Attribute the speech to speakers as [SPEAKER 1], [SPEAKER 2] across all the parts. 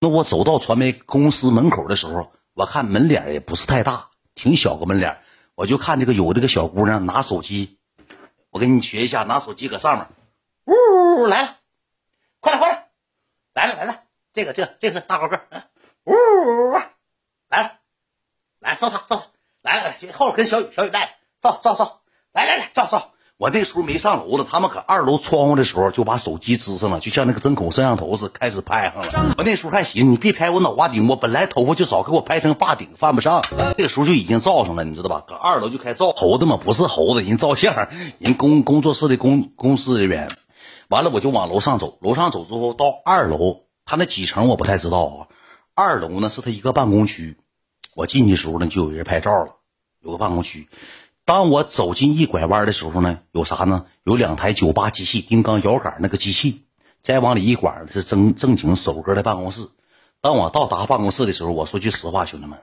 [SPEAKER 1] 那我走到传媒公司门口的时候，我看门脸也不是太大，挺小个门脸，我就看这个有这个小姑娘拿手机，我给你学一下，拿手机搁上面，呜来了，快来快来，来了来了，这个这个这个大高个，呜来了，来照他照他，来来来，后边跟小雨小雨带着照照照，来来来照照。我那时候没上楼呢，他们搁二楼窗户的时候就把手机支上了，就像那个针孔摄像头似，开始拍上了。我那时候还寻思，你别拍我脑瓜顶，我本来头发就少，给我拍成霸顶犯不上。那个时候就已经照上了，你知道吧？搁二楼就开照猴子嘛，不是猴子，人照相，人工工作室的工公司人员。完了我就往楼上走，楼上走之后到二楼，他那几层我不太知道啊。二楼呢是他一个办公区，我进去时候呢就有人拍照了，有个办公区。当我走进一拐弯的时候呢，有啥呢？有两台九八机器，丁钢摇杆那个机器。再往里一拐是正正经首哥的办公室。当我到达办公室的时候，我说句实话，兄弟们，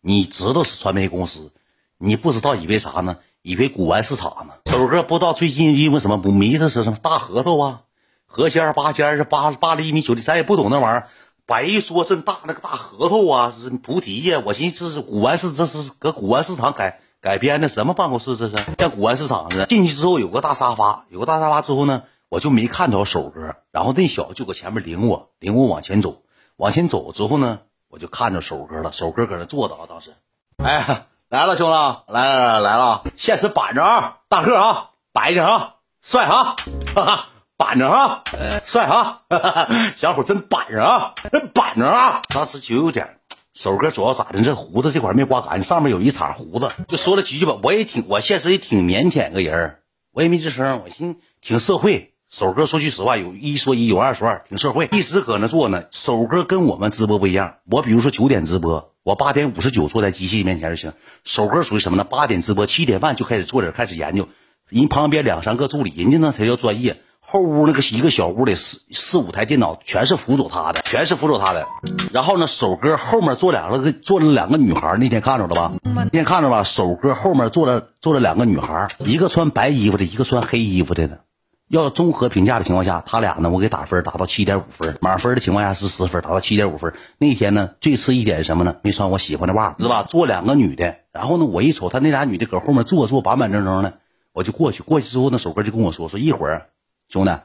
[SPEAKER 1] 你知道是传媒公司，你不知道以为啥呢？以为古玩市场呢。首哥不知道最近因为什么不迷的是什么大核桃啊，核尖八尖是八八厘米九厘，咱也不懂那玩意儿。白说这大那个大核桃啊，是菩提呀。我寻思这是古玩市，这是搁古玩市场改。改编的什么办公室？这是像古玩市场似的。进去之后有个大沙发，有个大沙发之后呢，我就没看着手哥。然后那小子就搁前面领我，领我往前走。往前走之后呢，我就看着手哥了。手哥搁那坐着啊，当时，哎，来了，兄弟，来来来了，现实板着啊，大个啊，白着啊，帅啊，哈哈，板着啊，帅啊，哈哈，小伙真板着啊，真板着啊。当时就有点。首哥主要咋的？这胡子这块没刮干净，上面有一茬胡子，就说了几句吧。我也挺，我现实也挺腼腆个人我也没吱声。我寻挺社会。首哥说句实话，有一说一，有二说二，挺社会。一直搁那坐呢。首哥跟我们直播不一样，我比如说九点直播，我八点五十九坐在机器面前就行。首哥属于什么呢？八点直播，七点半就开始坐这开始研究。人旁边两三个助理，人家那才叫专业。后屋那个一个小屋里四四五台电脑，全是辅佐他的，全是辅佐他的。然后呢，首哥后面坐两个，坐了两个女孩。那天看着了吧？那天看着吧？首哥后面坐了坐了两个女孩，一个穿白衣服的，一个穿黑衣服的呢。要综合评价的情况下，他俩呢，我给打分打到七点五分，满分的情况下是十分，打到七点五分。那天呢，最次一点是什么呢？没穿我喜欢的袜子，是吧？坐两个女的，然后呢，我一瞅他那俩女的搁后面坐坐板板正正的，我就过去，过去之后呢，首哥就跟我说说一会儿。兄弟，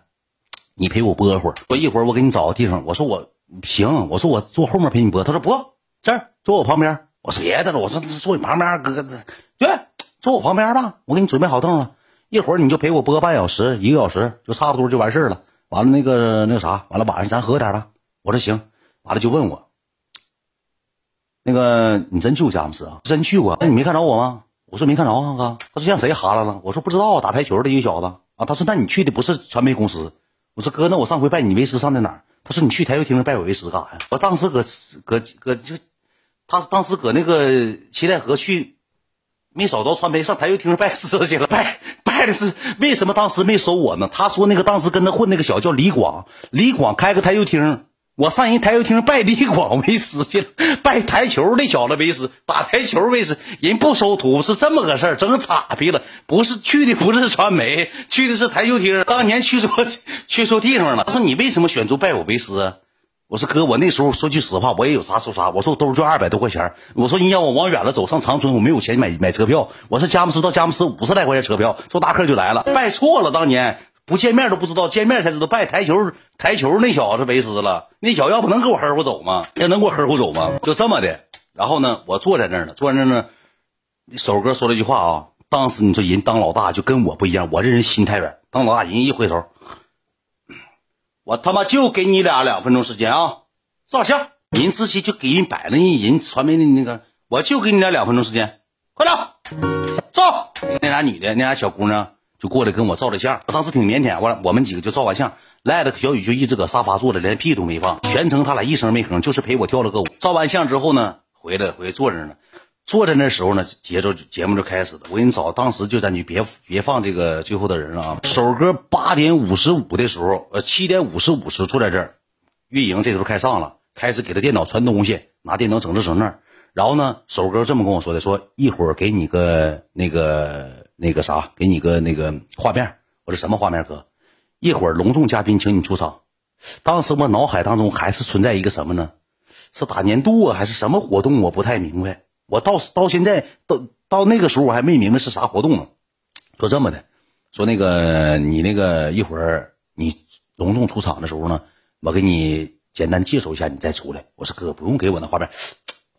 [SPEAKER 1] 你陪我播会儿。说一会儿我给你找个地方。我说我行。我说我坐后面陪你播。他说不，这儿坐我旁边。我说别的了。我说坐你旁边，哥哥，对，坐我旁边吧。我给你准备好凳了。一会儿你就陪我播半小时，一个小时就差不多就完事儿了。完了那个那个啥，完了晚上咱喝点吧。我说行。完了就问我，那个你真去过佳木斯啊？真去过？那你没看着我吗？我说没看着啊，哥。他说像谁哈了了？我说不知道，打台球的一个小子。啊，他说：“那你去的不是传媒公司？”我说：“哥，那我上回拜你为师上的哪儿？”他说：“你去台球厅拜我为师干啥呀？”我当时搁搁搁就，他当时搁那个七台河去，没找着传媒，上台球厅拜师去了。拜拜的是为什么当时没收我呢？他说那个当时跟他混那个小叫李广，李广开个台球厅。我上人台球厅拜李广为师去了，拜台球那小子为师，打台球为师，人不收徒是这么个事儿，整岔劈了。不是去的不是传媒，去的是台球厅。当年去错 去错地方了。他说你为什么选择拜我为师？我说哥，我那时候说句实话，我也有啥说啥。我说我兜就二百多块钱。我说你要我往远了走，上长春，我没有钱买买车票。我说佳木斯到佳木斯五十来块钱车票，坐大客就来了。拜错了，当年。不见面都不知道，见面才知道拜台球台球那小子为师了。那小子要不能给我呵护走吗？要能给我呵护走吗？就这么的。然后呢，我坐在那儿呢，坐在那儿呢。首哥说了一句话啊，当时你说人当老大就跟我不一样，我这人心太软。当老大人一回头，我他妈就给你俩两分钟时间啊，照相。人直接就给人摆了，人人传媒的那个，我就给你俩两分钟时间，快点照。那俩女的，那俩小姑娘。就过来跟我照了相，我当时挺腼腆，完我们几个就照完相，赖了小雨就一直搁沙发坐着，连屁都没放，全程他俩一声没吭，就是陪我跳了个舞。照完相之后呢，回来回来坐着呢，坐在那时候呢，节奏节目就开始了。我给你找，当时就在你别别放这个最后的人了啊。首歌八点五十五的时候，呃七点五十五时坐在这儿，运营这时候开上了，开始给他电脑传东西，拿电脑整这整那。然后呢，首哥这么跟我说的，说一会儿给你个那个。那个啥，给你个那个画面。我说什么画面哥？一会儿隆重嘉宾请你出场。当时我脑海当中还是存在一个什么呢？是打年度啊，还是什么活动？我不太明白。我到到现在到到那个时候，我还没明白是啥活动呢。说这么的，说那个你那个一会儿你隆重出场的时候呢，我给你简单介绍一下，你再出来。我说哥，不用给我那画面，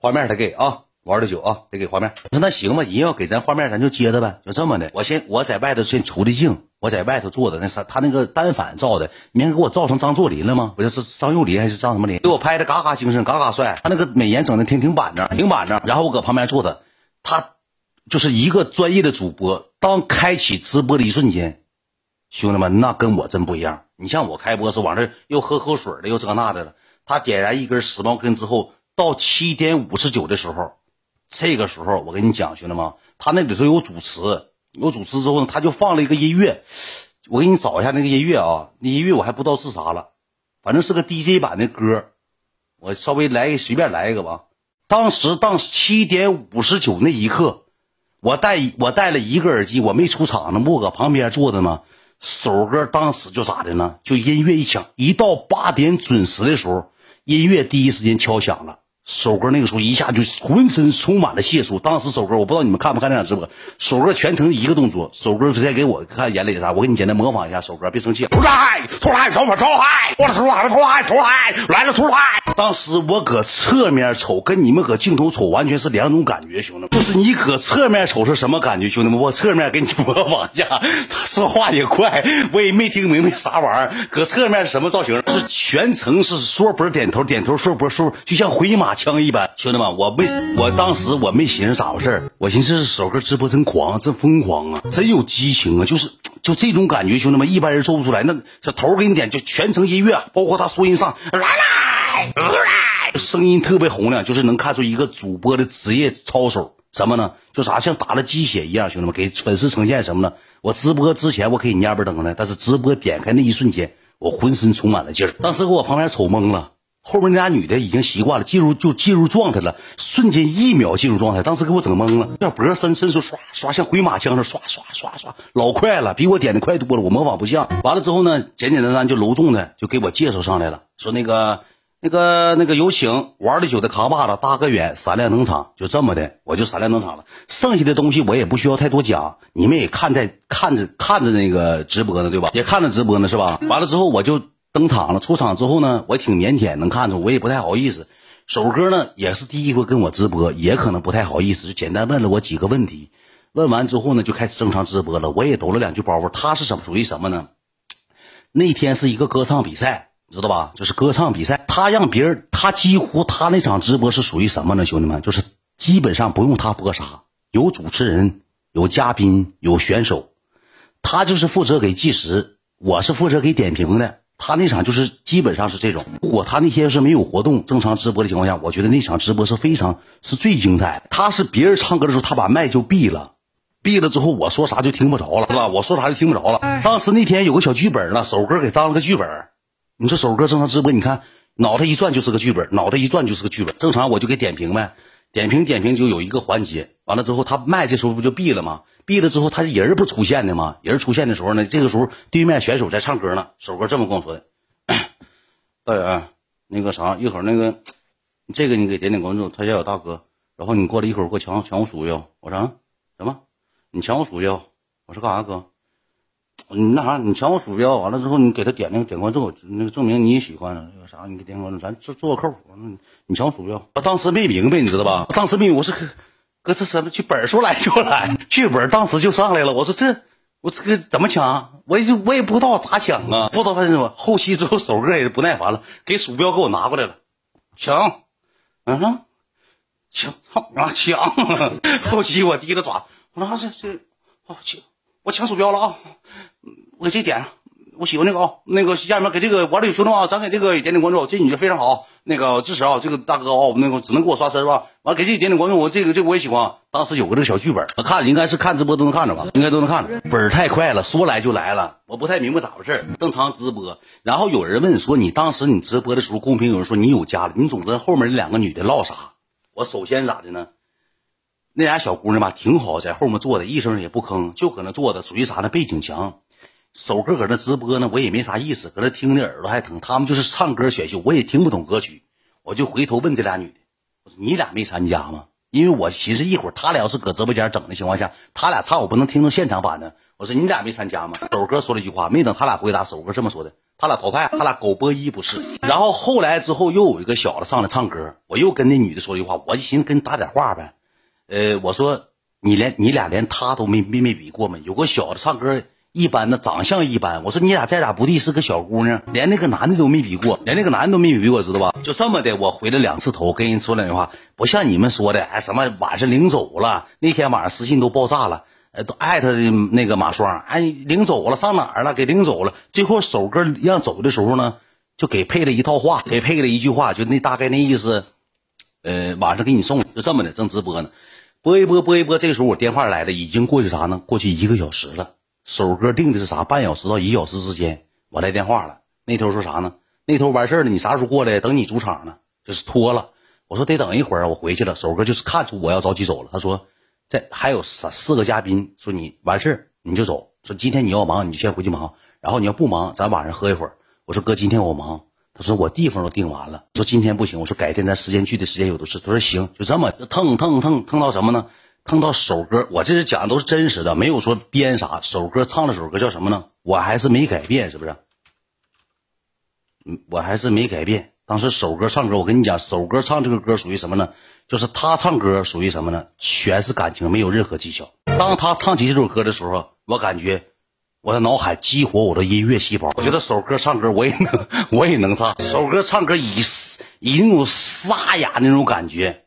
[SPEAKER 1] 画面得给啊。玩的久啊，得给画面。我说那行吧，人要给咱画面，咱就接着呗，就这么的。我先我在外头先出的镜，我在外头坐的那啥，他那个单反照的，明给我照成张作霖了吗？不就是张幼霖还是张什么霖？给我拍的嘎嘎精神，嘎嘎帅。他那个美颜整的挺挺板正，挺板正。然后我搁旁边坐着，他就是一个专业的主播。当开启直播的一瞬间，兄弟们，那跟我真不一样。你像我开播是往这又喝口水的，又这那的了。他点燃一根时髦根之后，到七点五十九的时候。这个时候，我跟你讲，兄弟们，他那里头有主持，有主持之后呢，他就放了一个音乐。我给你找一下那个音乐啊，那音乐我还不知道是啥了，反正是个 DJ 版的歌。我稍微来一，随便来一个吧。当时当七点五十九那一刻，我戴我戴了一个耳机，我没出场呢，我搁旁边坐着呢。首歌当时就咋的呢？就音乐一响，一到八点准时的时候，音乐第一时间敲响了。首歌那个时候一下就浑身充满了解数。当时首歌我不知道你们看不看那场直播，首歌全程一个动作。首歌直接给我看眼里啥，我给你简单模仿一下首歌，别生气。出来，出来，走吧，出来，我出来了，出来，出来，来了，出来。当时我搁侧面瞅，跟你们搁镜头瞅完全是两种感觉，兄弟们。就是你搁侧面瞅是什么感觉，兄弟们？我侧面给你模仿一下，他 说话也快，我也没听明白啥玩意儿。搁侧面是什么造型？是全程是说脖点头，点头说脖说，就像回马。枪一般，兄弟们，我没，我当时我没寻思咋回事我寻思首歌直播真狂，真疯狂啊，真有激情啊，就是就这种感觉，兄弟们，一般人做不出来。那小头给你点，就全程音乐，包括他说音上来来来，声音特别洪亮，就是能看出一个主播的职业操守。什么呢？就啥像打了鸡血一样，兄弟们，给粉丝呈现什么呢？我直播之前我可以蔫不登的，但是直播点开那一瞬间，我浑身充满了劲儿。当时给我旁边瞅懵了。后面那俩女的已经习惯了，进入就进入状态了，瞬间一秒进入状态，当时给我整懵了。这脖伸伸出唰唰像回马枪似的，唰唰唰唰，老快了，比我点的快多了，我模仿不像。完了之后呢，简简单单就隆重的就给我介绍上来了，说那个那个那个有请玩的久的扛把子大哥远闪亮登场，就这么的，我就闪亮登场了。剩下的东西我也不需要太多讲，你们也看在看着看着那个直播呢，对吧？也看着直播呢，是吧？完了之后我就。登场了，出场之后呢，我挺腼腆，能看出我也不太好意思。首歌呢也是第一回跟我直播，也可能不太好意思，就简单问了我几个问题。问完之后呢，就开始正常直播了。我也抖了两句包袱。他是什么属于什么呢？那天是一个歌唱比赛，知道吧？就是歌唱比赛。他让别人，他几乎他那场直播是属于什么呢？兄弟们，就是基本上不用他播啥，有主持人，有嘉宾，有选手，他就是负责给计时，我是负责给点评的。他那场就是基本上是这种。如果他那天是没有活动、正常直播的情况下，我觉得那场直播是非常是最精彩。他是别人唱歌的时候，他把麦就闭了，闭了之后我说啥就听不着了，是吧？我说啥就听不着了。当时那天有个小剧本了，首歌给张了个剧本。你说首歌正常直播，你看脑袋一转就是个剧本，脑袋一转就是个剧本。正常我就给点评呗，点评点评就有一个环节，完了之后他麦这时候不就闭了吗？闭了之后，他人不出现的吗？人出现的时候呢，这个时候对面选手在唱歌呢。首歌这么跟我说的：“ 导演，那个啥，一会儿那个，这个你给点点关注，他家有大哥。然后你过来一会儿给我抢抢我鼠标。我说什么？你抢我鼠标？我说干啥哥？你那啥，你抢我鼠标，完了之后你给他点那个点关注，那个证明你也喜欢那个啥，你给点关注，咱做做个客户。你抢我鼠标，我当时没明白，你知道吧？我当时没，我是。搁这什么剧本说来就来，剧本当时就上来了。我说这我这个怎么抢？我也就我也不知道咋抢啊，不知道他是什么。后期之后手哥也是不耐烦了，给鼠标给我拿过来了，抢，嗯，抢，操啊抢！后期我提着爪，我说这这，哦抢，我抢鼠标了啊，我给这点上。我喜欢那个啊，那个下面给这个玩的有兄弟啊，咱给这个也点点关注，这女的非常好，那个支持啊，这个大哥啊，那个只能给我刷车是吧？完给这点点关注，我这个这个我也喜欢。当时有个这个小剧本，我看应该是看直播都能看着吧，应该都能看着。本儿太快了，说来就来了，我不太明白咋回事。正常直播，然后有人问说你当时你直播的时候，公屏有人说你有家了，你总跟后面那两个女的唠啥？我首先咋的呢？那俩小姑娘吧，挺好，在后面坐的，一声也不吭，就搁那坐着，属于啥呢？背景墙。首歌搁那直播呢，我也没啥意思，搁那听的耳朵还疼。他们就是唱歌选秀，我也听不懂歌曲，我就回头问这俩女的，我说你俩没参加吗？因为我寻思一会儿他俩要是搁直播间整的情况下，他俩唱我不能听到现场版的。我说你俩没参加吗？首哥说了一句话，没等他俩回答，首哥这么说的：他俩淘汰，他俩狗播一不是。然后后来之后又有一个小子上来唱歌，我又跟那女的说了一句话，我就寻思跟你搭点话呗。呃，我说你连你俩连他都没没没比过吗？有个小子唱歌。一般的长相一般，我说你俩再咋不地是个小姑娘，连那个男的都没比过，连那个男的都没比过，知道吧？就这么的，我回了两次头，跟人说两句话，不像你们说的，哎，什么晚上领走了，那天晚上私信都爆炸了，呃，都艾特那个马双，哎，领走了，上哪儿了？给领走了。最后首歌让走的时候呢，就给配了一套话，给配了一句话，就那大概那意思，呃，晚上给你送，就这么的，正直播呢，播一播，播一播，这个时候我电话来了，已经过去啥呢？过去一个小时了。首歌定的是啥？半小时到一小时之间，我来电话了。那头说啥呢？那头完事儿了，你啥时候过来？等你主场呢，就是拖了。我说得等一会儿，我回去了。首歌就是看出我要着急走了。他说，在还有三四个嘉宾，说你完事儿你就走。说今天你要忙，你就先回去忙。然后你要不忙，咱晚上喝一会儿。我说哥，今天我忙。他说我地方都定完了。说今天不行。我说改天咱时间聚的时间有的是。他说行，就这么腾腾腾腾到什么呢？蹭到首歌，我这是讲的都是真实的，没有说编啥。首歌唱了首歌叫什么呢？我还是没改变，是不是？嗯，我还是没改变。当时首歌唱歌，我跟你讲，首歌唱这个歌属于什么呢？就是他唱歌属于什么呢？全是感情，没有任何技巧。当他唱起这首歌的时候，我感觉我的脑海激活我的音乐细胞。我觉得首歌唱歌我也能，我也能唱。首歌唱歌以以那种沙哑那种感觉。